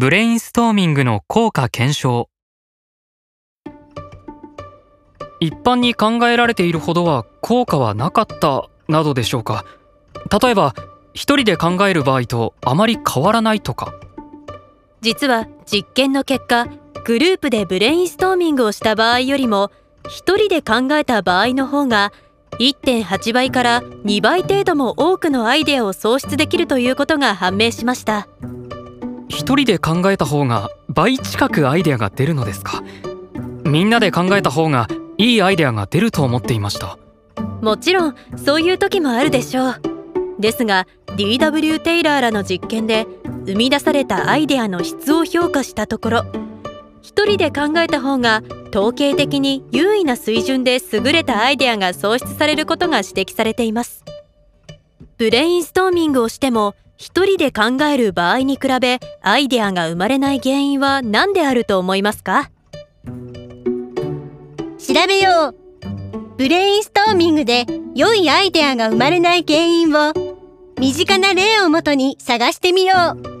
ブレインストーミングの効果検証。一般に考えられているほどは効果はなかったなどでしょうか。例えば一人で考える場合とあまり変わらないとか。実は実験の結果グループでブレインストーミングをした場合よりも一人で考えた場合の方が1.8倍から2倍程度も多くのアイデアを創出できるということが判明しました。一人で考えた方が倍近くアイデアが出るのですか？みんなで考えた方がいいアイデアが出ると思っていました。もちろんそういう時もあるでしょう。ですが D.W. テイラーらの実験で生み出されたアイデアの質を評価したところ一人で考えた方が統計的に優位な水準で優れたアイデアが創出されることが指摘されています。ブレインストーミングをしても一人で考える場合に比べアイデアが生まれない原因は何であると思いますか？調べよう。ブレインストーミングで良いアイデアが生まれない原因を身近な例をもとに探してみよう。